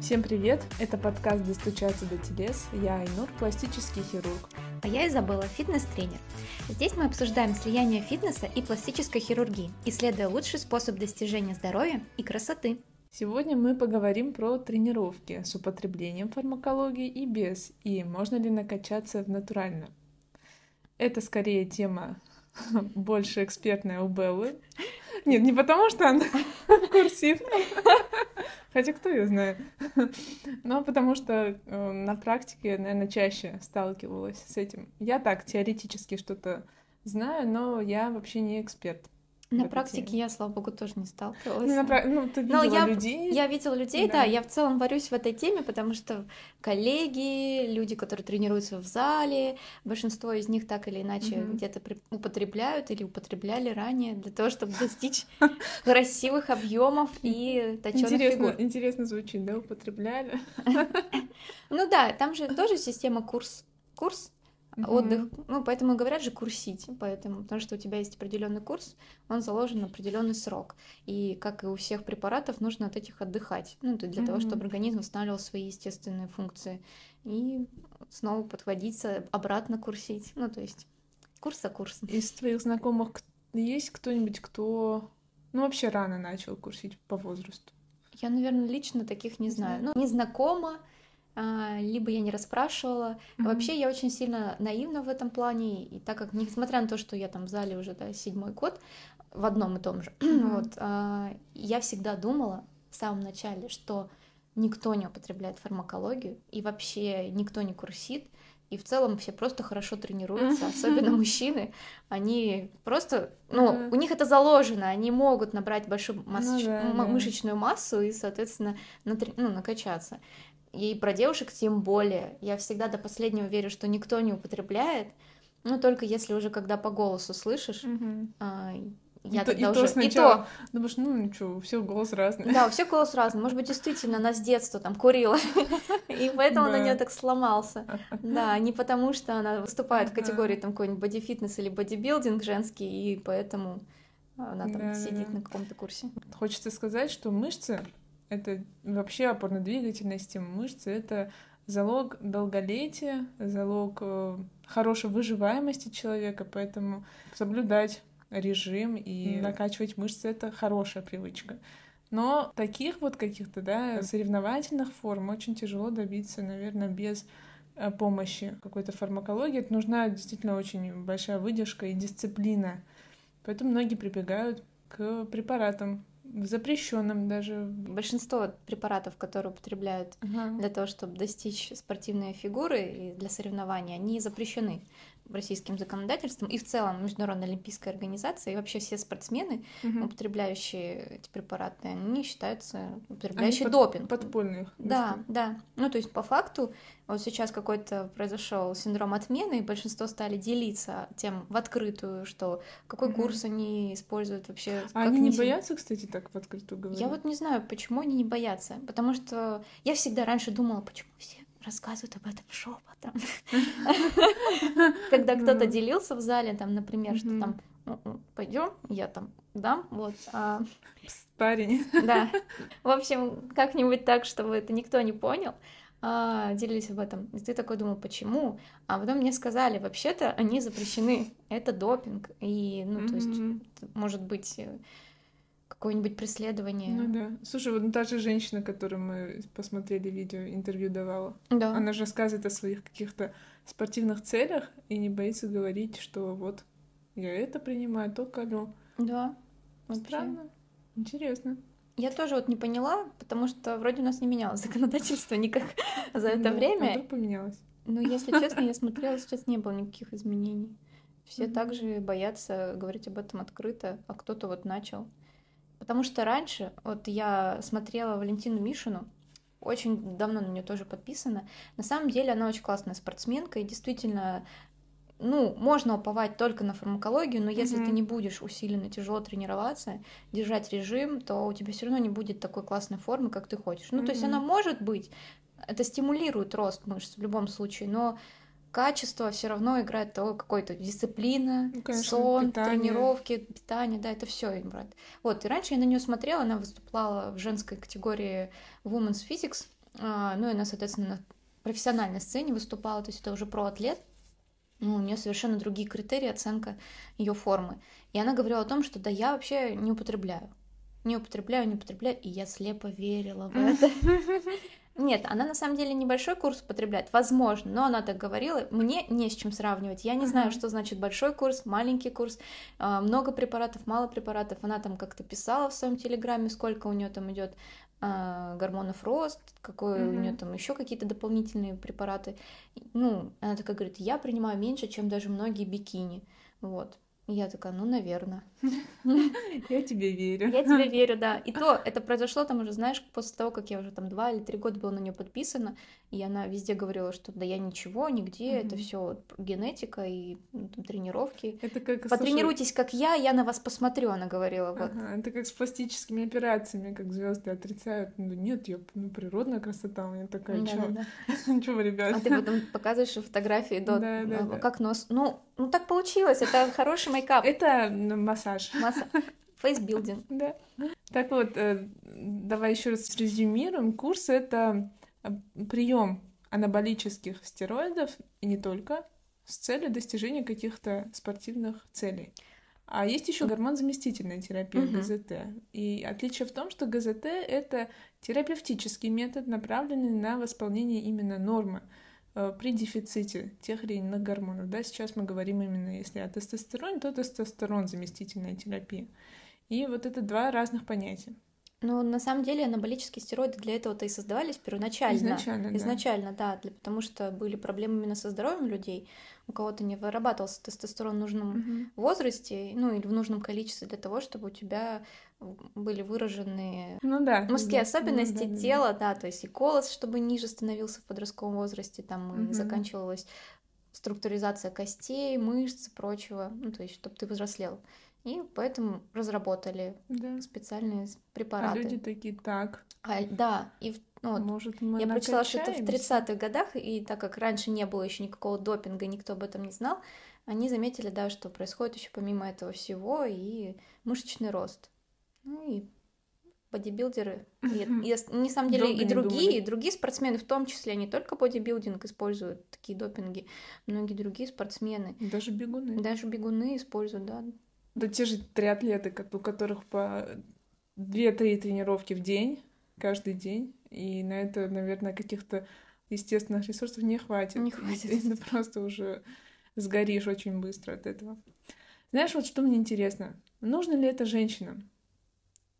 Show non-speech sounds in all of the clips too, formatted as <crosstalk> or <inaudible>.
Всем привет! Это подкаст «Достучаться до телес». Я Айнур, пластический хирург. А я Изабелла, фитнес-тренер. Здесь мы обсуждаем слияние фитнеса и пластической хирургии, исследуя лучший способ достижения здоровья и красоты. Сегодня мы поговорим про тренировки с употреблением фармакологии и без, и можно ли накачаться в натурально. Это скорее тема <laughs> больше экспертная у Беллы. Нет, не потому что она <laughs> курсивная, <laughs> хотя кто ее знает, но потому что э, на практике, наверное, чаще сталкивалась с этим. Я так теоретически что-то знаю, но я вообще не эксперт. На практике теме. я, слава богу, тоже не сталкивалась. Ну, на, ну ты видела Но я, людей? Я видела людей, да. да. Я в целом варюсь в этой теме, потому что коллеги, люди, которые тренируются в зале, большинство из них так или иначе угу. где-то употребляют или употребляли ранее для того, чтобы достичь <laughs> красивых объемов и точёных интересно, фигур. Интересно звучит, да, употребляли? <laughs> Ну да, там же тоже система курс mm-hmm. отдых. Ну, поэтому говорят же курсить, поэтому, потому что у тебя есть определенный курс, он заложен на определенный срок. И как и у всех препаратов, нужно от этих отдыхать. Ну, для mm-hmm. того, чтобы организм восстанавливал свои естественные функции. И снова подходиться, обратно курсить. Ну, то есть курс за курсом. Из твоих знакомых есть кто-нибудь, кто ну, вообще рано начал курсить по возрасту? Я, наверное, лично таких не знаю. Ну, не знакома, либо я не расспрашивала. Mm-hmm. Вообще я очень сильно наивна в этом плане, и так как, несмотря на то, что я там в зале уже да, седьмой год, в одном и том же, <clears throat> mm-hmm. вот, а, я всегда думала в самом начале, что никто не употребляет фармакологию, и вообще никто не курсит, и в целом все просто хорошо тренируются, особенно <laughs> мужчины. Они просто, ну, у них это заложено, они могут набрать большую масс... ну, мышечную массу и, соответственно, натр... ну, накачаться. И про девушек тем более. Я всегда до последнего верю, что никто не употребляет. Ну, только если уже когда по голосу слышишь, угу. а, я и тогда то, уже... И то сначала и то... думаешь, ну ничего, у всех голос разный. Да, у всех голос разный. Может быть, действительно, она с детства там курила, <laughs> и поэтому на нее так сломался. Да, не потому что она выступает в категории там какой-нибудь бодифитнес или бодибилдинг женский, и поэтому она там сидит на каком-то курсе. Хочется сказать, что мышцы это вообще опорно-двигательная система мышцы, это залог долголетия, залог э, хорошей выживаемости человека, поэтому соблюдать режим и mm. накачивать мышцы — это хорошая привычка. Но таких вот каких-то, да, соревновательных форм очень тяжело добиться, наверное, без э, помощи какой-то фармакологии. Это нужна действительно очень большая выдержка и дисциплина. Поэтому многие прибегают к препаратам, запрещенным даже. Большинство препаратов, которые употребляют uh-huh. для того, чтобы достичь спортивной фигуры и для соревнований, они запрещены российским законодательством и в целом Международной олимпийской организацией, и вообще все спортсмены, угу. употребляющие эти препараты, они считаются употребляющие они допинг. Под, подпольных. Да, да. Ну, то есть по факту вот сейчас какой-то произошел синдром отмены, и большинство стали делиться тем в открытую, что какой угу. курс они используют вообще. А они не боятся, кстати, так в открытую говорить? Я вот не знаю, почему они не боятся, потому что я всегда раньше думала, почему все рассказывают об этом шепотом. <laughs> Когда кто-то делился в зале, там, например, что там пойдем, я там дам, вот. А... Парень. Да. <laughs> В общем, как-нибудь так, чтобы это никто не понял. А, делились об этом. И ты такой думал, почему? А потом мне сказали, вообще-то они запрещены. Это допинг. И, ну, то есть, может быть, какое-нибудь преследование. Ну да. Слушай, вот та же женщина, которую мы посмотрели видео, интервью давала, да. она же рассказывает о своих каких-то спортивных целях и не боится говорить, что вот я это принимаю, то колю. Да. Странно. Вообще. Интересно. Я тоже вот не поняла, потому что вроде у нас не менялось <laughs> законодательство никак за это ну, время. А вдруг поменялось? Ну, если честно, я смотрела, сейчас не было никаких изменений. Все mm-hmm. также боятся говорить об этом открыто, а кто-то вот начал. Потому что раньше, вот я смотрела Валентину Мишину, очень давно на нее тоже подписана. На самом деле она очень классная спортсменка, и действительно, ну, можно уповать только на фармакологию, но если mm-hmm. ты не будешь усиленно тяжело тренироваться, держать режим, то у тебя все равно не будет такой классной формы, как ты хочешь. Ну, mm-hmm. то есть она может быть, это стимулирует рост мышц в любом случае, но качество все равно играет то какой-то дисциплина, ну, конечно, сон, питание. тренировки, питание, да, это все играет. Вот, и раньше я на нее смотрела, она выступала в женской категории Women's Physics, А, ну, и она, соответственно, на профессиональной сцене выступала, то есть это уже про-атлет. Ну, у нее совершенно другие критерии оценка ее формы. И она говорила о том, что да, я вообще не употребляю. Не употребляю, не употребляю. И я слепо верила в это. <laughs> Нет, она на самом деле небольшой курс употребляет, возможно, но она так говорила. Мне не с чем сравнивать. Я не знаю, что значит большой курс, маленький курс, а, много препаратов, мало препаратов. Она там как-то писала в своем телеграме, сколько у нее там идет а, гормонов рост, какой mm-hmm. у нее там еще какие-то дополнительные препараты. Ну, она такая говорит, я принимаю меньше, чем даже многие бикини. Вот. Я такая, ну, наверное. <laughs> Я тебе верю. Я тебе <laughs> верю, да. И то, это произошло там уже, знаешь, после того, как я уже там два или три года была на нее подписана, и она везде говорила, что да я ничего, нигде, это все генетика и ну, там, тренировки. Это как... Потренируйтесь, как я, я на вас посмотрю, она говорила. Вот. Это как с пластическими операциями, как звезды отрицают. Ну, нет, я, ну, природная красота. Я такая, да, чё? Да, да. <laughs> чё, ребят? А ты потом показываешь фотографии до... Да. Как нос. Ну, ну, так получилось, это хороший мейкап. Это массаж. Массаж. Фейсбилдинг. Да. Так вот, э, давай еще раз резюмируем. Курс — это э, прием анаболических стероидов, и не только, с целью достижения каких-то спортивных целей. А есть еще гормон-заместительная терапия uh-huh. ГЗТ. И отличие в том, что ГЗТ это терапевтический метод, направленный на восполнение именно нормы. Э, при дефиците тех или иных гормонов. Да, сейчас мы говорим именно, если о тестостероне, то тестостерон заместительная терапия. И вот это два разных понятия. Ну, на самом деле, анаболические стероиды для этого-то и создавались первоначально. Изначально, Изначально, да, да для, потому что были проблемы именно со здоровьем людей. У кого-то не вырабатывался тестостерон в нужном угу. возрасте, ну, или в нужном количестве для того, чтобы у тебя были выражены ну, да, мужские да, особенности ну, да, тела, да. да, то есть и голос, чтобы ниже становился в подростковом возрасте, там угу. и заканчивалась структуризация костей, мышц и прочего, ну, то есть чтобы ты взрослел. И поэтому разработали да. специальные препараты. А люди такие, так. А, да, и ну, вот, Может, мы я прочитала, что это в 30-х годах, и так как раньше не было еще никакого допинга, никто об этом не знал, они заметили, да, что происходит еще помимо этого всего и мышечный рост. Ну и бодибилдеры, и, и, на самом деле Долго и другие, и другие спортсмены, в том числе, не только бодибилдинг используют такие допинги, многие другие спортсмены. Даже бегуны. Даже бегуны используют, да. Да те же триатлеты, у которых по 2-3 тренировки в день, каждый день, и на это, наверное, каких-то естественных ресурсов не хватит. Не хватит. <laughs> И ты просто уже сгоришь очень быстро от этого. Знаешь, вот что мне интересно? Нужно ли это женщинам?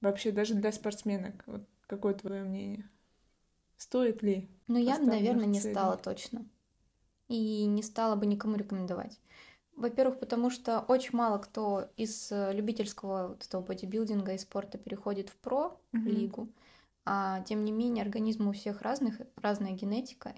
Вообще, даже для спортсменок. Вот какое твое мнение? Стоит ли? Ну, я, наверное, не стала точно. И не стала бы никому рекомендовать. Во-первых, потому что очень мало кто из э, любительского вот этого бодибилдинга и спорта переходит в про-лигу. Mm-hmm. А тем не менее, организм у всех разных, разная генетика,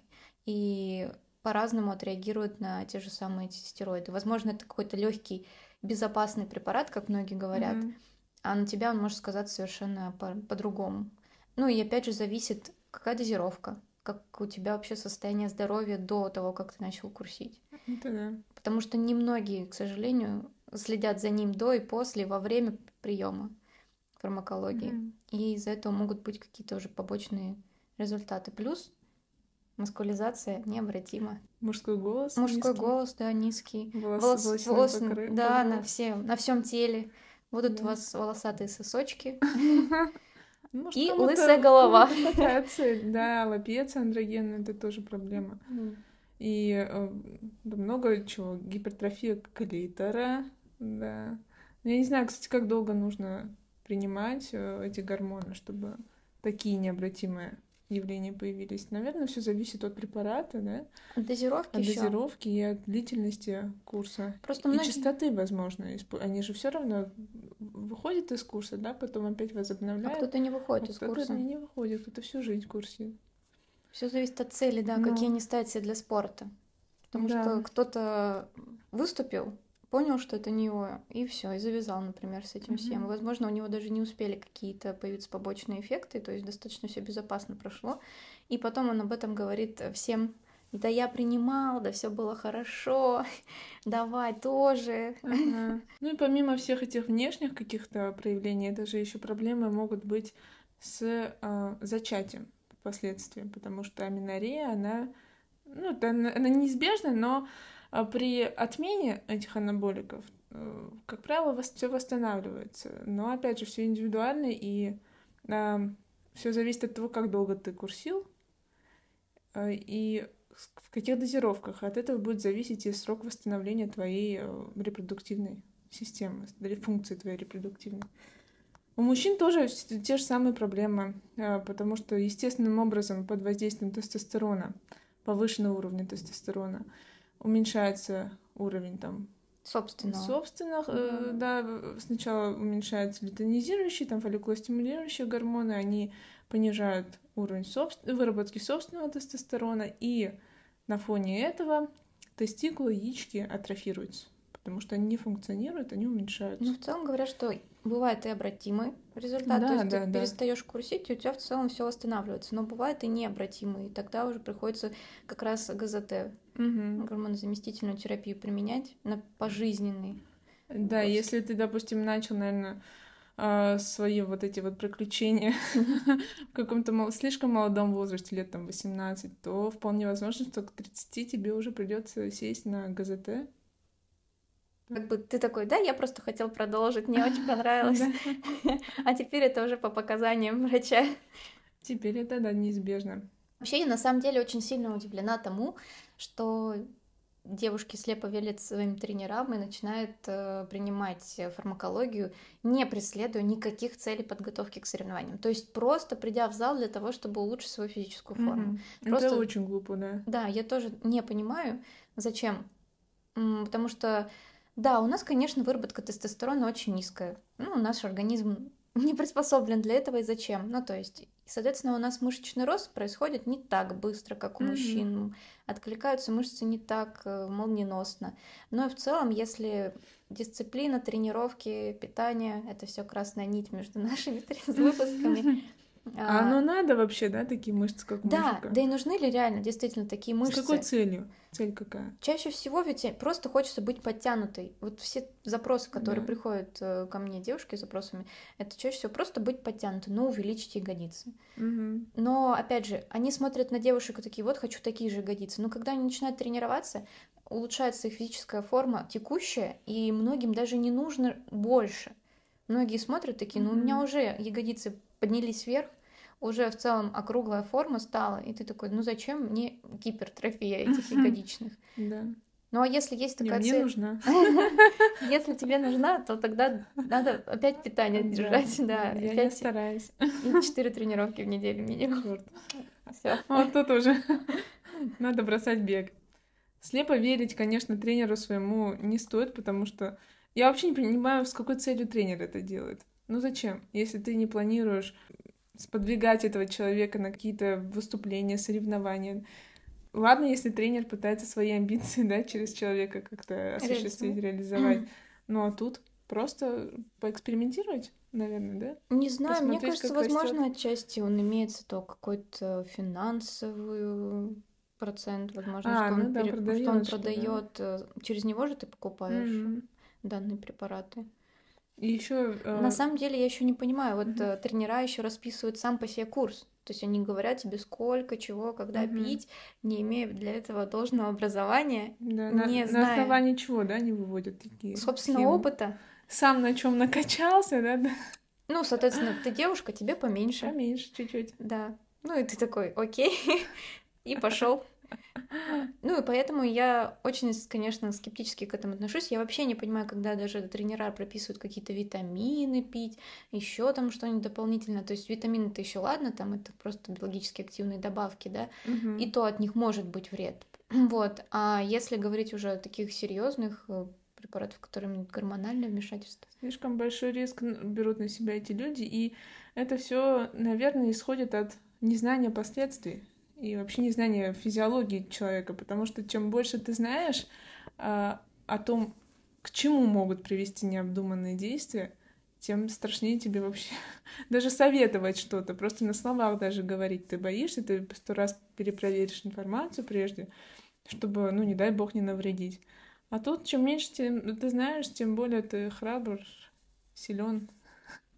и по-разному отреагирует на те же самые стероиды. Возможно, это какой-то легкий, безопасный препарат, как многие говорят, mm-hmm. А на тебя он может сказаться совершенно по- по-другому. Ну и опять же зависит, какая дозировка, как у тебя вообще состояние здоровья до того, как ты начал курсить. Это да. Потому что немногие, к сожалению, следят за ним до и после, во время приема фармакологии. Mm-hmm. И из-за этого могут быть какие-то уже побочные результаты. Плюс маскулизация необратима. Мужской голос. Мужской низкий. голос, да, низкий. Волос, волос, волос покры... да, на все, на всем теле. Будут да. у вас волосатые сосочки. <laughs> Может, и лысая голова. <laughs> Да, лапеция андрогенная это тоже проблема. И э, много чего. Гипертрофия клитора, да. Я не знаю, кстати, как долго нужно принимать э, эти гормоны, чтобы такие необратимые явления появились. Наверное, все зависит от препарата, да? От дозировки От ещё. дозировки и от длительности курса. Просто и многие... частоты, возможно. Они же все равно выходят из курса, да, потом опять возобновляют. А кто-то не выходит а из кто-то курса. не выходит, кто-то всю жизнь в курсе. Все зависит от цели, да, Но... какие они ставят себе для спорта. Потому да. что кто-то выступил, понял, что это не его, и все, и завязал, например, с этим mm-hmm. всем. возможно, у него даже не успели какие-то появиться побочные эффекты, то есть достаточно все безопасно прошло. И потом он об этом говорит всем. Да я принимал, да все было хорошо, <laughs> давай тоже. <laughs> Ну и помимо всех этих внешних каких-то проявлений, это же еще проблемы могут быть с э, зачатием последствия, потому что аминорея, она, ну, она неизбежна, но а, при отмене этих анаболиков, э, как правило, все восстанавливается. Но опять же, все индивидуально, и э, все зависит от того, как долго ты курсил, э, и в каких дозировках. От этого будет зависеть и срок восстановления твоей э, репродуктивной системы, функции твоей репродуктивной. У мужчин тоже те же самые проблемы, э, потому что естественным образом под воздействием тестостерона, повышенного уровня тестостерона, уменьшается уровень там собственного. Собственных, mm-hmm. да, сначала уменьшаются лютонизирующие, там фолликулостимулирующие гормоны, они понижают уровень собствен... выработки собственного тестостерона, и на фоне этого тестикулы, яички атрофируются, потому что они не функционируют, они уменьшаются. Ну, в целом говорят, что бывает и обратимый результат, да, то есть да, ты да. перестаешь курсить, и у тебя в целом все восстанавливается, но бывает и необратимый, и тогда уже приходится как раз ГЗТ, угу. гормонозаместительную терапию применять на пожизненный. Да, курс. если ты, допустим, начал, наверное, а, свои вот эти вот приключения <laughs> в каком-то слишком молодом возрасте, лет там 18, то вполне возможно, что к 30 тебе уже придется сесть на ГЗТ. Как бы ты такой, да, я просто хотел продолжить, мне очень <laughs> понравилось. <laughs> А теперь это уже по показаниям врача. Теперь это, да, неизбежно. Вообще, я на самом деле очень сильно удивлена тому, что девушки слепо верят своим тренерам и начинают э, принимать фармакологию, не преследуя никаких целей подготовки к соревнованиям. То есть просто придя в зал для того, чтобы улучшить свою физическую форму. Mm-hmm. Просто... Это очень глупо, да. Да, я тоже не понимаю, зачем. Потому что, да, у нас, конечно, выработка тестостерона очень низкая. Ну, наш организм <laughs> не приспособлен для этого и зачем. Ну, то есть Соответственно, у нас мышечный рост происходит не так быстро, как у mm-hmm. мужчин. Откликаются мышцы не так э, молниеносно. Но в целом, если дисциплина, тренировки, питание это все красная нить между <laughs> нашими выпусками. <laughs> А, а оно надо вообще, да, такие мышцы, как Да, мужика? да и нужны ли реально действительно такие мышцы? С какой целью? Цель какая? Чаще всего ведь просто хочется быть подтянутой. Вот все запросы, которые да. приходят э, ко мне девушки с запросами, это чаще всего просто быть подтянутой, но увеличить ягодицы. Угу. Но, опять же, они смотрят на девушек и такие, вот, хочу такие же ягодицы. Но когда они начинают тренироваться, улучшается их физическая форма текущая, и многим даже не нужно больше. Многие смотрят такие, ну, у меня уже ягодицы поднялись вверх, уже в целом округлая форма стала, и ты такой, ну зачем мне гипертрофия этих ягодичных? Да. Ну а если есть такая Не, цель... нужна. <laughs> Если тебе нужна, то тогда надо опять питание держать, да. Я не стараюсь. И четыре тренировки в неделю минимум. Все. Вот тут уже <laughs> надо бросать бег. Слепо верить, конечно, тренеру своему не стоит, потому что я вообще не понимаю, с какой целью тренер это делает. Ну зачем? Если ты не планируешь сподвигать этого человека на какие-то выступления, соревнования. Ладно, если тренер пытается свои амбиции, <laughs> да, через человека как-то осуществить, реализовать. Ну а тут просто поэкспериментировать, наверное, да? Не знаю, Посмотреть, мне кажется, возможно, растет. отчасти он имеет то какой-то финансовый процент, возможно, а, что, ну он да, пере... продает, что он продает. Да. Э, через него же ты покупаешь mm-hmm. данные препараты. И еще. Э... На самом деле я еще не понимаю, вот mm-hmm. тренера еще расписывают сам по себе курс. То есть они говорят тебе сколько, чего, когда mm-hmm. пить, не имея для этого должного образования, да, не на, зная. На основании чего, да, не выводят такие. Собственно, схемы. опыта. Сам на чем накачался, да, да. Ну, соответственно, ты девушка, тебе поменьше. Поменьше чуть-чуть. Да. Ну и ты такой, окей, <laughs> и пошел. Ну и поэтому я очень, конечно, скептически к этому отношусь. Я вообще не понимаю, когда даже тренера прописывают какие-то витамины пить, еще там что-нибудь дополнительное. То есть витамины-то еще ладно, там это просто биологически активные добавки, да, угу. и то от них может быть вред. <clears throat> Вот. А если говорить уже о таких серьезных э, препаратов, которыми гормональное вмешательство. Слишком большой риск берут на себя эти люди, и это все, наверное, исходит от незнания последствий и вообще незнание физиологии человека, потому что чем больше ты знаешь а, о том, к чему могут привести необдуманные действия, тем страшнее тебе вообще <laughs> даже советовать что-то, просто на словах даже говорить. Ты боишься, ты сто раз перепроверишь информацию прежде, чтобы, ну, не дай бог, не навредить. А тут, чем меньше ты, ты знаешь, тем более ты храбр, силен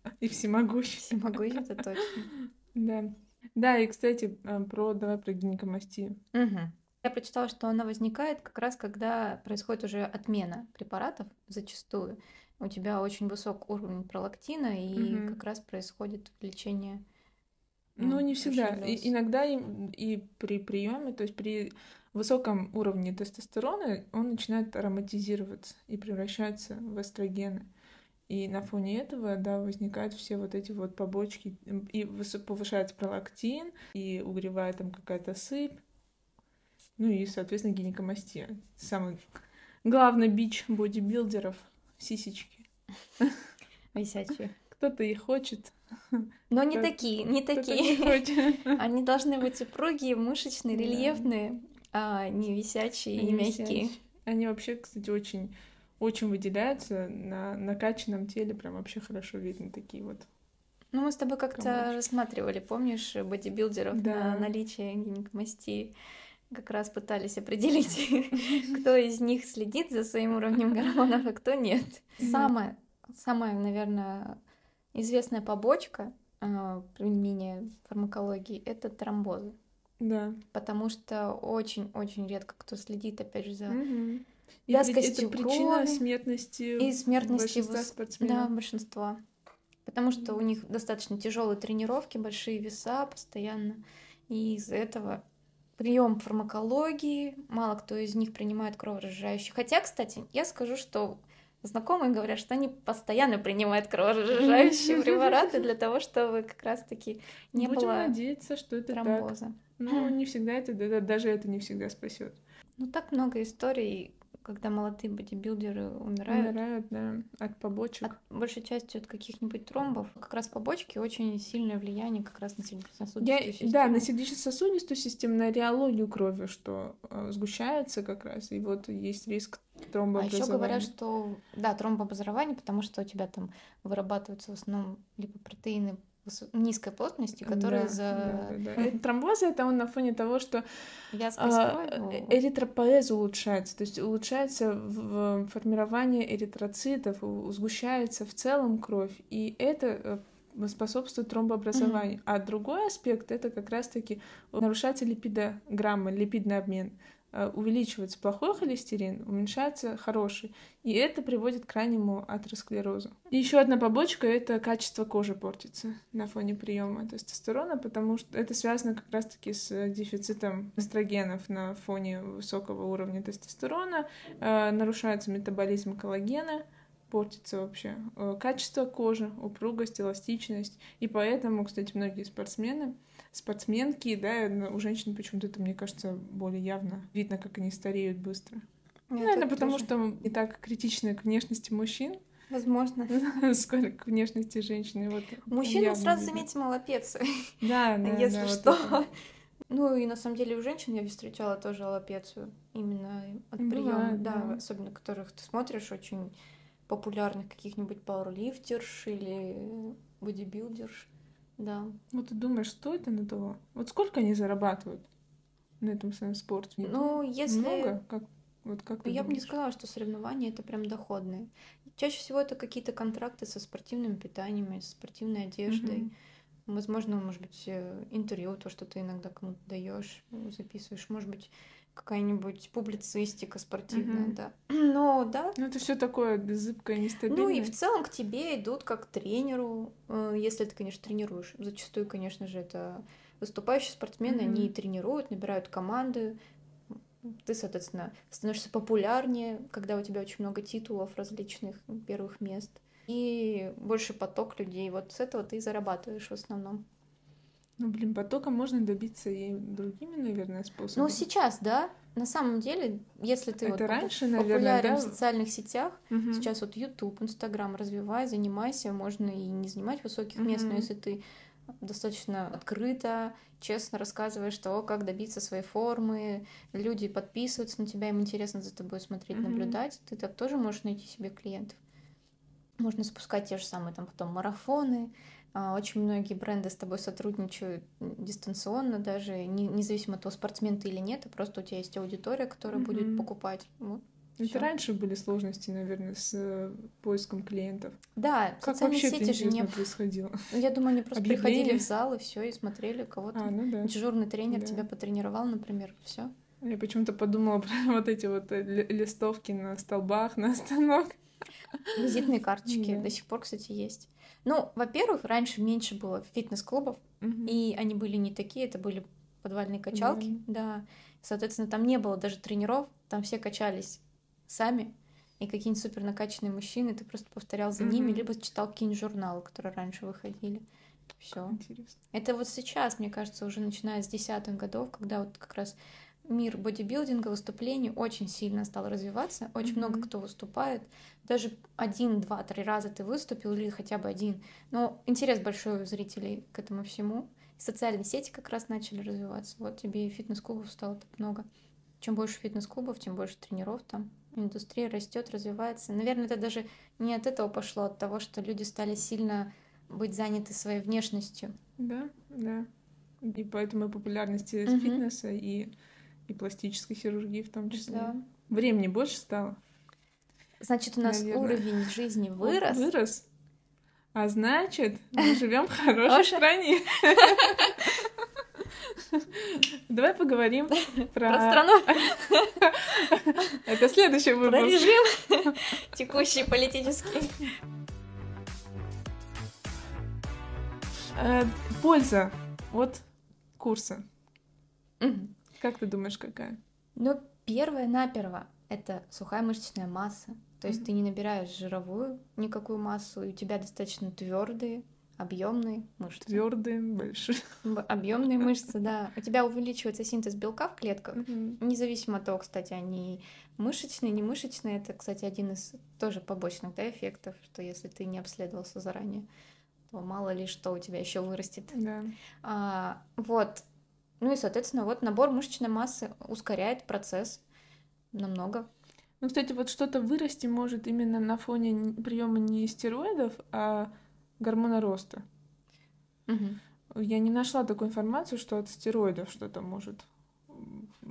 <laughs> и всемогущий. Всемогущий, это точно. <laughs> Да. Да, и, кстати, э, про давай про гинекомастию. Угу. Я прочитала, что она возникает как раз, когда происходит уже отмена препаратов зачастую. У тебя очень высок уровень пролактина, и угу. как раз происходит лечение. Ну, не всегда. И, иногда и, и при приеме, то есть при высоком уровне тестостерона он начинает ароматизироваться и превращаться в эстрогены. И на фоне этого, да, возникают все вот эти вот побочки, и повышается пролактин, и угревает там какая-то сыпь, ну и, соответственно, гинекомастия. Самый главный бич бодибилдеров — сисечки. <laughs> Висячие. Кто-то их хочет. Но не такие, не такие. <laughs> Они должны быть упругие, мышечные, рельефные, а не висячие и мягкие. Они вообще, кстати, очень очень выделяются на накачанном теле, прям вообще хорошо видно такие вот. Ну, мы с тобой как-то рассматривали, помнишь, бодибилдеров да. на наличие гинекомастии как раз пытались определить, <laughs> кто из них следит за своим уровнем гормонов, а кто нет. Самая, самая, наверное, известная побочка э, применения фармакологии — это тромбозы. Да. Потому что очень-очень редко кто следит, опять же, за угу. Вязкостью это причина крови смертности и смертности большинства спортсменов. Да, большинства. Потому что у них достаточно тяжелые тренировки, большие веса постоянно. И из-за этого прием фармакологии, мало кто из них принимает кроворазжижающие. Хотя, кстати, я скажу, что знакомые говорят, что они постоянно принимают кроворазжижающие <laughs> препараты для того, чтобы как раз-таки не Будем было надеяться, что это тромбоза. Так. Ну, <clears throat> не всегда это, даже это не всегда спасет. Ну, так много историй, когда молодые бодибилдеры умирают. Умирают, да, от побочек. От, большей частью от каких-нибудь тромбов. Как раз побочки очень сильное влияние как раз на сердечно-сосудистую Я, систему. Да, на сердечно-сосудистую систему, на реологию крови, что э, сгущается как раз, и вот есть риск тромбообразования. А еще говорят, что, да, тромбообразование, потому что у тебя там вырабатываются в основном либо протеины низкой плотности, которые да, за... Да, да, да. Тромбозы — это он на фоне того, что а, эритропоэз улучшается, то есть улучшается в формировании эритроцитов, сгущается в целом кровь, и это э, способствует тромбообразованию. Mm-hmm. А другой аспект — это как раз-таки нарушается липидограмма, липидный обмен. Э, увеличивается плохой холестерин, уменьшается хороший. И это приводит к крайнему атеросклерозу. Еще одна побочка — это качество кожи портится на фоне приема тестостерона, потому что это связано как раз-таки с дефицитом эстрогенов на фоне высокого уровня тестостерона, э, нарушается метаболизм коллагена, портится вообще э, качество кожи, упругость, эластичность. И поэтому, кстати, многие спортсмены спортсменки, да, у женщин почему-то это, мне кажется, более явно видно, как они стареют быстро. Нет, Наверное, потому тоже. что не так критичны к внешности мужчин. Возможно. <laughs> Сколько к внешности женщины. Вот Мужчина сразу заметим аллопецию. <laughs> Да, да. <laughs> Если да, что. Вот ну и на самом деле у женщин я встречала тоже аллопецию. Именно от приема, да, да, особенно которых ты смотришь, очень популярных каких-нибудь пауэрлифтерш или бодибилдерш. Да. Вот ты думаешь, что это на того? Вот сколько они зарабатывают на этом своем спорте? Ну, если... Много? Как, вот как ты Я думаешь? бы не сказала, что соревнования это прям доходные. Чаще всего это какие-то контракты со спортивными питаниями, со спортивной одеждой. Угу. Возможно, может быть, э, интервью, то, что ты иногда кому-то даешь, записываешь. Может быть, какая-нибудь публицистика спортивная, mm-hmm. да. <clears throat> Но да. Ну это все такое зыбкое, нестабильное. Ну и в целом к тебе идут как к тренеру, э, если ты, конечно, тренируешь. Зачастую, конечно же, это выступающие спортсмены, mm-hmm. они тренируют, набирают команды. Ты, соответственно, становишься популярнее, когда у тебя очень много титулов различных первых мест. И больше поток людей. Вот с этого ты зарабатываешь в основном. Ну, блин, потоком можно добиться и другими, наверное, способами. Ну, сейчас, да. На самом деле, если ты Это вот раньше, популярен наверное, да? в социальных сетях, угу. сейчас вот YouTube, Instagram развивай, занимайся, можно и не занимать высоких угу. мест, но если ты достаточно открыто, честно рассказываешь того, как добиться своей формы, люди подписываются на тебя, им интересно за тобой смотреть, угу. наблюдать, ты так тоже можешь найти себе клиентов. Можно спускать те же самые там потом марафоны, очень многие бренды с тобой сотрудничают дистанционно, даже независимо от того, спортсмен ты или нет, а просто у тебя есть аудитория, которая mm-hmm. будет покупать. Вот. Это Всё. раньше были сложности, наверное, с э, поиском клиентов. Да, Как социальные вообще это сети же не... происходило? Ну, Я думаю, они просто Объявления? приходили в зал и все, и смотрели кого-то. А, ну да. Дежурный тренер Да. тебя потренировал, например, все. Я почему-то подумала <laughs> про вот эти вот э, ли- листовки на столбах, на остановках. Визитные карточки Да. до сих пор, кстати, есть. Ну, во-первых, раньше меньше было фитнес-клубов, Мгм. и они были не такие, это были подвальные качалки, да. Соответственно, там не было даже тренеров, там все качались сами, и какие-нибудь супер накачанные мужчины, ты просто повторял за ними, Мгм. либо читал какие-нибудь журналы, которые раньше выходили. Все. Интересно. Это вот сейчас, мне кажется, уже начиная с десятых годов, когда вот как раз мир бодибилдинга, выступлений очень сильно стал развиваться, очень Мгм. много кто выступает, даже один, два, три раза ты выступил или хотя бы один, но интерес большой у зрителей к этому всему. Социальные сети как раз начали развиваться, вот тебе и фитнес-клубов стало так много. Чем больше фитнес-клубов, тем больше тренеров там. Индустрия растет, развивается. Наверное, это даже не от этого пошло, а от того, что люди стали сильно быть заняты своей внешностью. Да, да. И поэтому и популярности Мгм. фитнеса и, и пластической хирургии в том числе. Да. Времени больше стало. Значит, у нас Наверное. уровень жизни вырос. Вырос. А значит, мы <laughs> живем в хорошей стране. Давай поговорим Про про... страну, <laughs> Это следующий про выпуск. режим <laughs> текущий политический. Э, Польза от курса. Как ты думаешь, какая? Но первое наперво это сухая мышечная масса. То есть Мгм. ты не набираешь жировую никакую массу, и у тебя достаточно твердые, объемные мышцы. Твердые, большие. Объемные мышцы, да. У тебя увеличивается синтез белка в клетках. Мгм. Независимо от того, кстати, они мышечные, не мышечные, это, кстати, один из тоже побочных да, эффектов, что если ты не обследовался заранее, то мало ли что у тебя еще вырастет. Да. А, вот. Ну и, соответственно, вот набор мышечной массы ускоряет процесс намного. Ну, кстати, вот что-то вырасти может именно на фоне приема не стероидов, а гормона роста. Мгм. Я не нашла такую информацию, что от стероидов что-то может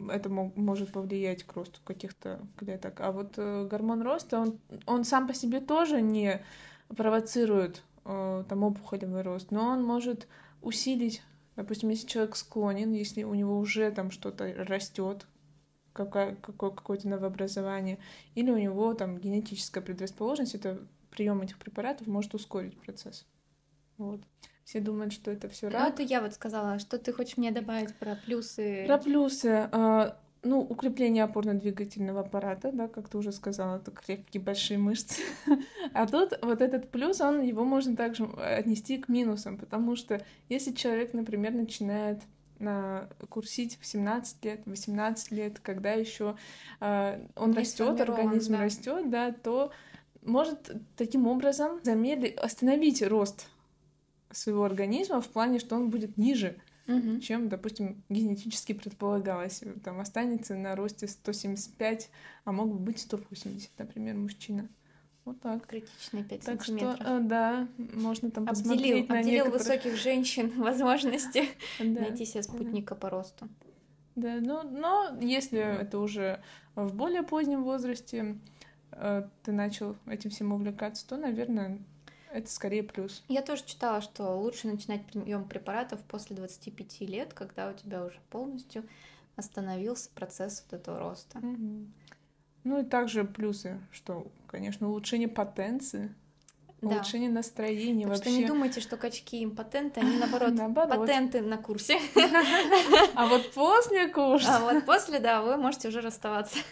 это мо- может повлиять к росту каких-то клеток. А вот э, гормон роста, он, он сам по себе тоже не провоцирует э, там опухолевый рост, но он может усилить, допустим, если человек склонен, если у него уже там что-то растет, какое, какое, какое-то новообразование, или у него там генетическая предрасположенность, это прием этих препаратов может ускорить процесс. Вот. Все думают, что это все Ну, рак. это я вот сказала, что ты хочешь мне добавить про плюсы? Про плюсы. А, Ну, укрепление опорно-двигательного аппарата, да, как ты уже сказала, это крепкие большие мышцы. <laughs> А тут вот этот плюс, он его можно также отнести к минусам, потому что если человек, например, начинает на курсить в 17 лет, 18 лет, когда еще он Не растет, сформирован, организм да. растет, да, то может таким образом замедлить, остановить рост своего организма в плане, что он будет ниже, Мгм. чем, допустим, генетически предполагалось. Там останется на росте 175, а мог бы быть 180, например, мужчина. Вот так. Критичные 5 Так что, сантиметров. э, да, можно там Обделил, посмотреть на обделил некоторых... высоких женщин <laughs> возможности <laughs> найти себе спутника по росту. Да, ну, но если это уже в более позднем возрасте э, ты начал этим всем увлекаться, то, наверное, это скорее плюс. Я тоже читала, что лучше начинать прием препаратов после 25 лет, когда у тебя уже полностью остановился процесс вот этого роста. Мгм. Ну и также плюсы, что, конечно, улучшение потенции, Да. улучшение настроения Так вообще. что не думайте, что качки импотенты, они наоборот, <laughs> Наоборот. патенты на курсе. <laughs> А вот после курса... А вот после, да, вы можете уже расставаться. <laughs>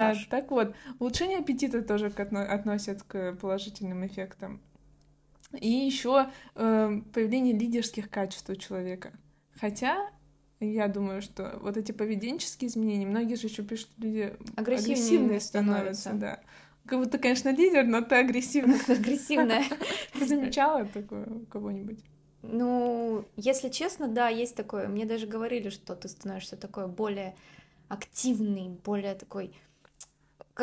А, Так вот, улучшение аппетита тоже к отно- относят к положительным эффектам. И еще появление лидерских качеств у человека. Хотя я думаю, что вот эти поведенческие изменения, многие же еще пишут, что люди Агрессивнее агрессивные становятся, становятся. да. Как будто, конечно, лидер, но ты агрессивный. <laughs> Агрессивная. <laughs> Ты замечала такое у кого-нибудь? Ну, если честно, да, есть такое. Мне даже говорили, что ты становишься такой более активный, более такой,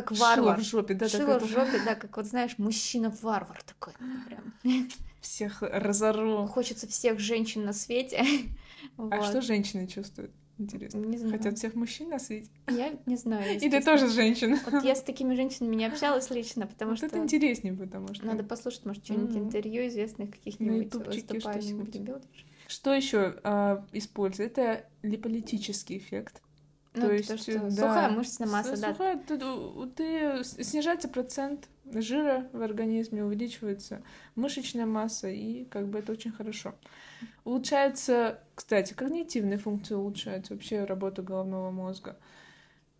как варвар. Шило в жопе, да, Шило в жопе, да, как вот знаешь, мужчина-варвар такой. Прям. <laughs> всех разору. Хочется всех женщин на свете. <laughs> А Вот. что женщины чувствуют? Интересно. Не знаю. Хотят всех мужчин на свете? Я не знаю. И ты тоже женщина. Вот я с такими женщинами не общалась лично, потому вот что... это интереснее, потому что... Надо послушать, может, что-нибудь Мгм. интервью известных каких-нибудь выступающих бодибилдеров. Что еще используют? Это липолитический эффект. Ну, То то, есть, что э, сухая да, мышечная масса, С- да. сухая, ты, ты- снижается процент жира в организме, увеличивается мышечная масса, и как бы это очень хорошо. Улучшается, кстати, когнитивные функции улучшаются, вообще работа головного мозга,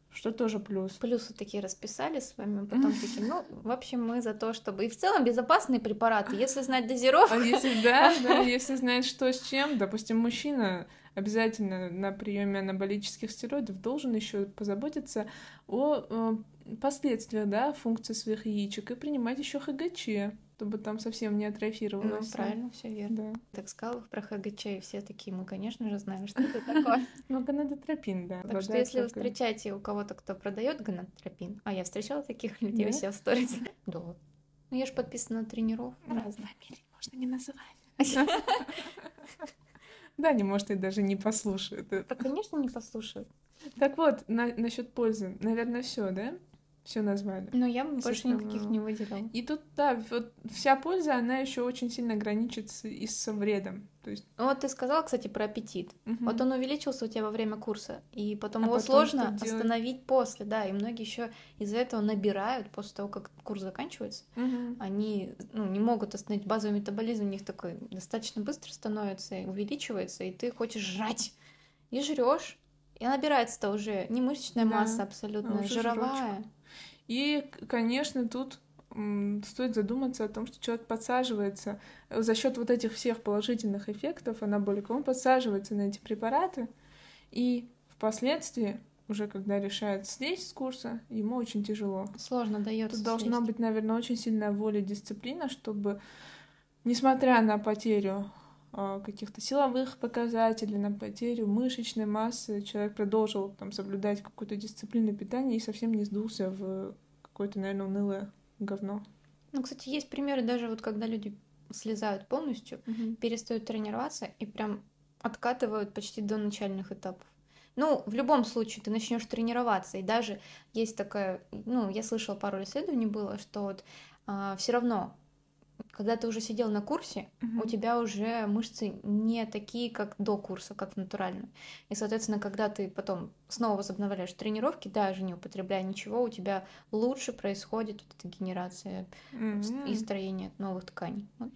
что тоже плюс. Плюсы такие расписали с вами, потом такие, ну, в общем, мы за то, чтобы... И в целом безопасные препараты, если знать дозировку. А если да, да, <laughs> если знать, что с чем, допустим, мужчина обязательно на приеме анаболических стероидов должен еще позаботиться о э, последствиях, да, функции своих яичек и принимать еще ХГЧ, чтобы там совсем не Ну, атрофировалось. правильно, все верно. Да. Так сказал про ХГЧ, и все такие, мы, конечно же, знаем, что это такое. <laughs> Ну, гонадотропин, да. Так что если вы встречаете у кого-то, кто продает гонадотропин, а я встречала таких людей у себя в сторис. <laughs> Да. Ну, я же подписана на тренировку. Ну, разные. можно не называть. <laughs> Да, не может, и даже не послушают. Да, конечно, не послушают. Так вот, на, насчет пользы. Наверное, все, да? Все назвали. Но я бы больше Собственно, никаких не выделяла. И тут, да, вот вся польза, она еще очень сильно граничит с, и со вредом. То есть, Ну, вот ты сказала, кстати, про аппетит. мгм. Вот он увеличился у тебя во время курса, и потом А его потом сложно что делать? остановить после, да, и многие еще из-за этого набирают после того, как курс заканчивается. Мгм. Они ну, не могут остановить базовый метаболизм, у них такой достаточно быстро становится, и увеличивается, и ты хочешь жрать. И жрешь. И набирается-то уже не мышечная Да, масса абсолютно, а жировая. И, конечно, тут стоит задуматься о том, что человек подсаживается э, за счет вот этих всех положительных эффектов анаболика, он подсаживается на эти препараты, и впоследствии, уже когда решает слезть с курса, ему очень тяжело. Сложно дается. Тут должна быть, наверное, очень сильная воля и дисциплина, чтобы, несмотря на потерю каких-то силовых показателей, на потерю мышечной массы, человек продолжил там соблюдать какую-то дисциплину питания и совсем не сдулся в какое-то, наверное, унылое говно. Ну, кстати, есть примеры даже вот когда люди слезают полностью, перестают тренироваться и прям откатывают почти до начальных этапов. Ну, в любом случае, ты начнешь тренироваться, и даже есть такая, ну, я слышала пару исследований было, что вот все равно, когда ты уже сидел на курсе, Мгм. у тебя уже мышцы не такие, как до курса, как натурально. И, соответственно, когда ты потом снова возобновляешь тренировки, даже не употребляя ничего, у тебя лучше происходит вот эта генерация Мгм. и строение новых тканей. Вот.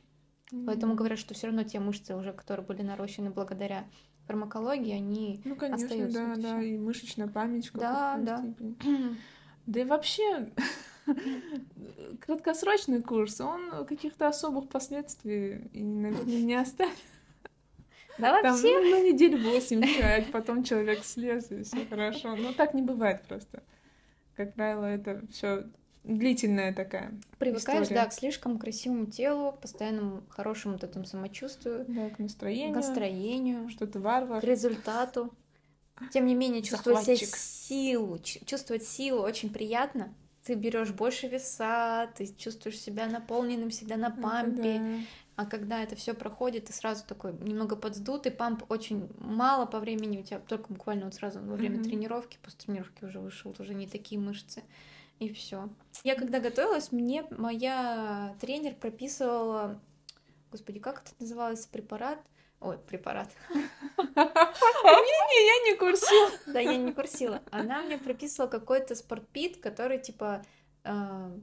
Мгм. Поэтому говорят, что все равно те мышцы, уже которые были нарощены благодаря фармакологии, они Ну, конечно, остаются да, да, и мышечная память Да, да. степени. <clears throat> Да и вообще, <laughs> краткосрочный курс, он каких-то особых последствий, не оставит. Да Там, вообще. ну, на неделю восемь человек, потом человек слез, и все хорошо. Но так не бывает просто. Как правило, это все длительная такая Привыкаешь, история. да, к слишком красивому телу, постоянному хорошему вот этому самочувствию, Да, к настроению, к настроению, что-то варвар. к результату. Тем не менее, чувствовать Захватчик. силу, чувствовать силу очень приятно. Ты берешь больше веса, ты чувствуешь себя наполненным всегда на Это пампе. да. А когда это все проходит, ты сразу такой немного подсдутый, памп очень мало по времени, у тебя только буквально вот сразу во время Мгм. тренировки, после тренировки уже вышел, уже не такие мышцы, и все. Я когда готовилась, мне моя тренер прописывала, господи, как это называлось, препарат? Ой, препарат. Не, я не курсила. Да, я не курсила. Она мне прописывала какой-то спортпит, который типа э,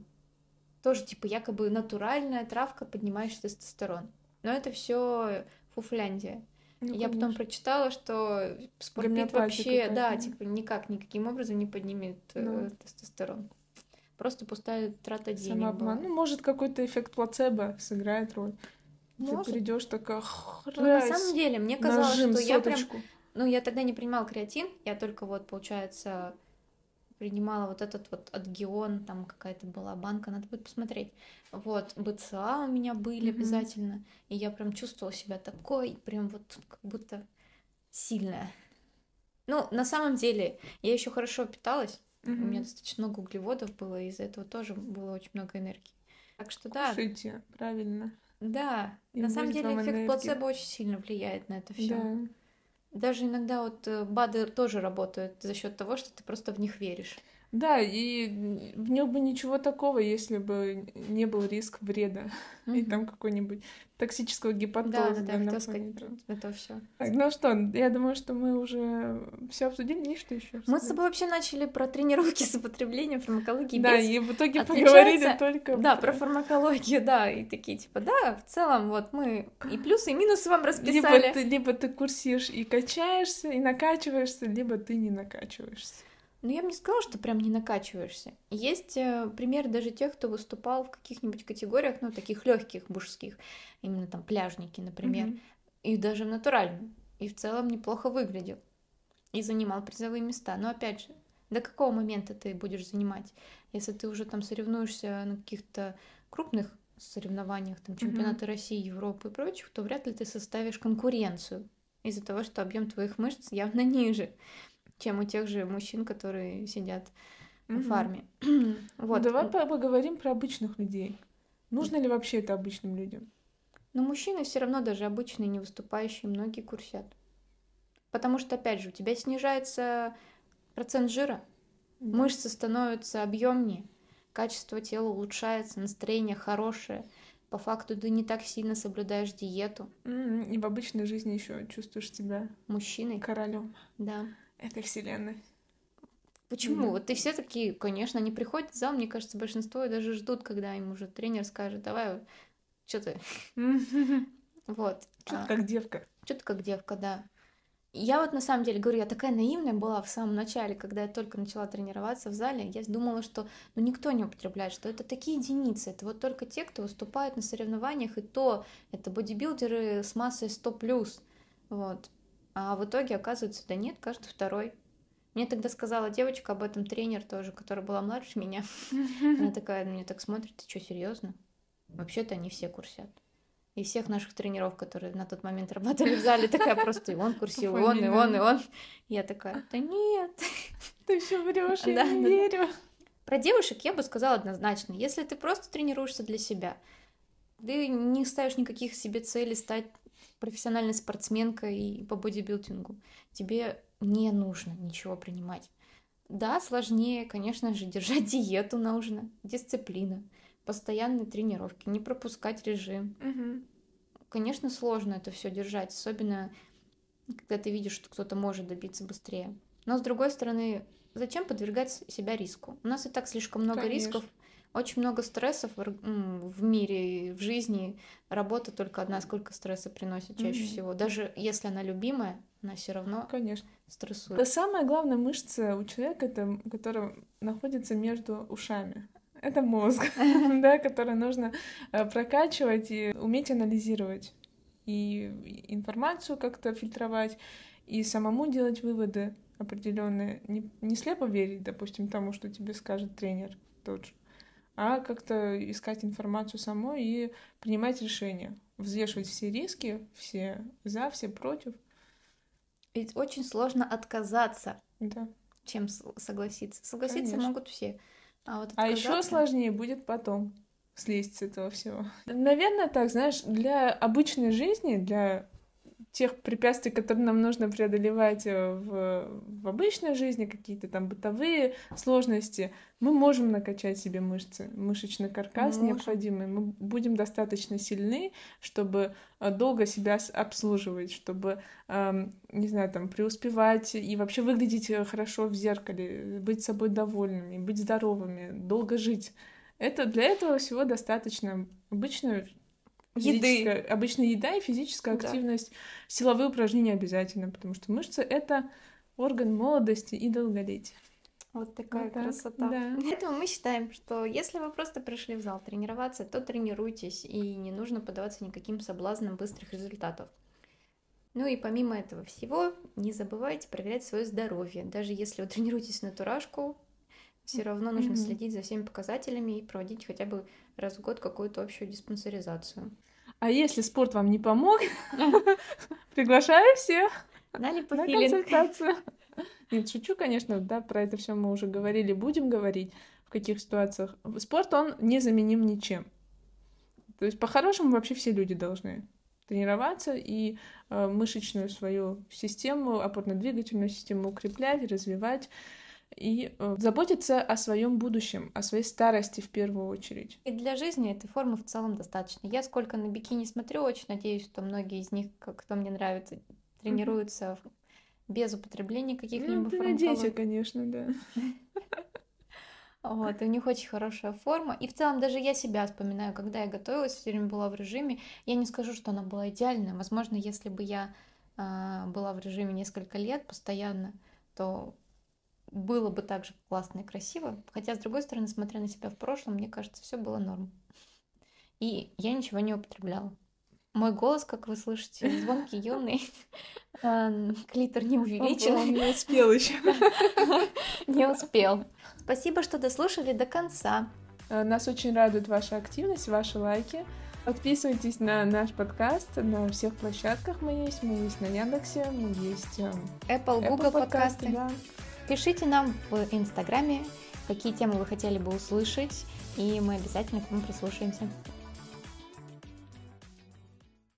тоже типа якобы натуральная травка, поднимающая тестостерон. Но это все фуфляндия. Ну, я потом прочитала, что спортпит вообще, да, типа никак, никаким образом не поднимет э, Ну. тестостерон. Просто пустая трата денег. Самообман. Ну, может, какой-то эффект плацебо сыграет роль. Может. Ты придешь такая, Ну, на самом деле, мне казалось, нажим, что я прям соточку. Ну, я тогда не принимала креатин, я только вот, получается, принимала вот этот вот адгион, там какая-то была банка, надо будет посмотреть. Вот, БЦА у меня были Мгм. обязательно, и я прям чувствовала себя такой, прям вот как будто сильная. Ну, на самом деле, я еще хорошо питалась, у Мгм. меня достаточно много углеводов было, и из-за этого тоже было очень много энергии. Так что да, Кушайте, правильно. Да, И на самом деле эффект энергия. плацебо очень сильно влияет на это все. Да. Даже иногда вот э, БАДы тоже работают за счет того, что ты просто в них веришь. Да, и в нем бы ничего такого, если бы не был риск вреда mm-hmm. <laughs> и там какой-нибудь токсического гепатоза. Да, да, да, сказать, это все. Так, ну что, я думаю, что мы уже все обсудили, есть что еще? Мы с тобой вообще начали про тренировки <laughs> с употреблением фармакологии. Да, и в итоге поговорили только Да, про фармакологию, да, и такие типа, да, в целом вот мы и плюсы, и минусы вам расписали. Либо ты, либо ты курсишь и качаешься, и накачиваешься, либо ты не накачиваешься. Ну, я бы не сказала, что прям не накачиваешься. Есть э, пример даже тех, кто выступал в каких-нибудь категориях, ну, таких легких мужских, именно там пляжники, например, mm-hmm. и даже в натуральном. И в целом неплохо выглядел. И занимал призовые места. Но опять же, до какого момента ты будешь занимать? Если ты уже там соревнуешься на каких-то крупных соревнованиях, там чемпионаты mm-hmm. России, Европы и прочих, то вряд ли ты составишь конкуренцию из-за того, что объем твоих мышц явно <laughs> ниже чем у тех же мужчин, которые сидят mm-hmm. в фарме. <clears throat> вот. Давай поговорим про обычных людей. Нужно ли вообще это обычным людям? Но мужчины все равно даже обычные, не выступающие, многие курсят. Потому что, опять же, у тебя снижается процент жира, да. мышцы становятся объемнее, качество тела улучшается, настроение хорошее. По факту ты не так сильно соблюдаешь диету. И в обычной жизни еще чувствуешь себя мужчиной. Королем. Да этой вселенной. Почему? Mm-hmm. Вот ты все такие, конечно, они приходят в зал, мне кажется, большинство и даже ждут, когда им уже тренер скажет, давай, что ты? <laughs> Вот. Что-то а, как девка. Что-то как девка, да. Я вот на самом деле говорю, я такая наивная была в самом начале, когда я только начала тренироваться в зале. Я думала, что ну, никто не употребляет, что это такие единицы. Это вот только те, кто выступает на соревнованиях, и то это бодибилдеры с массой 100+. Вот. А в итоге, оказывается, да нет, каждый второй. Мне тогда сказала девочка об этом тренер тоже, которая была младше меня. <laughs> Она такая на меня так смотрит, ты что, серьезно? Вообще-то они все курсят. И всех наших тренеров, которые на тот момент работали в зале, такая просто и он курсил, и он, и он, и он. Я такая, да нет. <laughs> Ты все врешь, я не верю. Про девушек я бы сказала однозначно. Если ты просто тренируешься для себя, ты не ставишь никаких себе целей стать профессиональной спортсменкой и по бодибилдингу, тебе не нужно ничего принимать. Да, сложнее, конечно же, <laughs> держать диету нужно, дисциплина, постоянные тренировки, не пропускать режим. Угу. Конечно, сложно это все держать, особенно когда ты видишь, что кто-то может добиться быстрее. Но с другой стороны, зачем подвергать себя риску? У нас и так слишком много Конечно. рисков, очень много стрессов в мире, в жизни. Работа только одна, сколько стресса приносит чаще mm-hmm. всего. Даже если она любимая, она все равно Конечно. стрессует. Да самая главная мышца у человека, это, которая находится между ушами. Это мозг, <laughs> <laughs> да, который нужно э, прокачивать и уметь анализировать. И информацию как-то фильтровать, и самому делать выводы определенные. Не, не слепо верить, допустим, тому, что тебе скажет тренер тот же а как-то искать информацию самой и принимать решения, взвешивать все риски, все за, все против. Ведь очень сложно отказаться, да. чем согласиться. Согласиться Конечно. могут все. А, вот а еще сложнее будет потом слезть с этого всего. Наверное, так, знаешь, для обычной жизни, для тех препятствий, которые нам нужно преодолевать э, в, в обычной жизни, какие-то там бытовые сложности, мы можем накачать себе мышцы, мышечный каркас можем. необходимый. Мы будем достаточно сильны, чтобы э, долго себя обслуживать, чтобы, эм, не знаю, там, преуспевать и вообще выглядеть э, хорошо в зеркале, быть собой довольными, быть здоровыми, долго жить. Это для этого всего достаточно. Обычно еды. Обычно еда и физическая активность. Да. Силовые упражнения обязательно, потому что мышцы — это орган молодости и долголетия. Вот такая вот красота. Да. Поэтому мы считаем, что если вы просто пришли в зал тренироваться, то тренируйтесь, и не нужно поддаваться никаким соблазнам быстрых результатов. Ну и помимо этого всего, не забывайте проверять свое здоровье. Даже если вы тренируетесь на туражку, все равно нужно mm-hmm. следить за всеми показателями и проводить хотя бы раз в год какую-то общую диспансеризацию. А если спорт вам не помог, <laughs> приглашаю всех на консультацию. Нет, шучу, конечно, да, про это все мы уже говорили, будем говорить, в каких ситуациях. Спорт, он незаменим ничем. То есть, по-хорошему, вообще все люди должны тренироваться и э, мышечную свою систему, опорно-двигательную систему укреплять, развивать и э, заботиться о своем будущем, о своей старости в первую очередь. И для жизни этой формы в целом достаточно. Я сколько на бикини смотрю, очень надеюсь, что многие из них, кто мне нравится, тренируются mm-hmm. без употребления каких-либо ну, фармакологий. конечно, да. Вот, у них очень хорошая форма. И в целом даже я себя вспоминаю, когда я готовилась, все время была в режиме. Я не скажу, что она была идеальная. Возможно, если бы я э, была в режиме несколько лет постоянно, то было бы так же классно и красиво. Хотя, с другой стороны, смотря на себя в прошлом, мне кажется, все было норм. И я ничего не употребляла. Мой голос, как вы слышите, <laughs> звонкий, юный. <laughs> Клитор не увеличен. Он не успел еще. <laughs> Не успел. Спасибо, что дослушали до конца. Э, нас очень радует ваша активность, ваши лайки. Подписывайтесь на наш подкаст на всех площадках. Мы есть. Мы есть на Яндексе, мы есть эм, Apple, Google подкасты. подкасты да. Пишите нам в Инстаграме, какие темы вы хотели бы услышать, и мы обязательно к вам прислушаемся.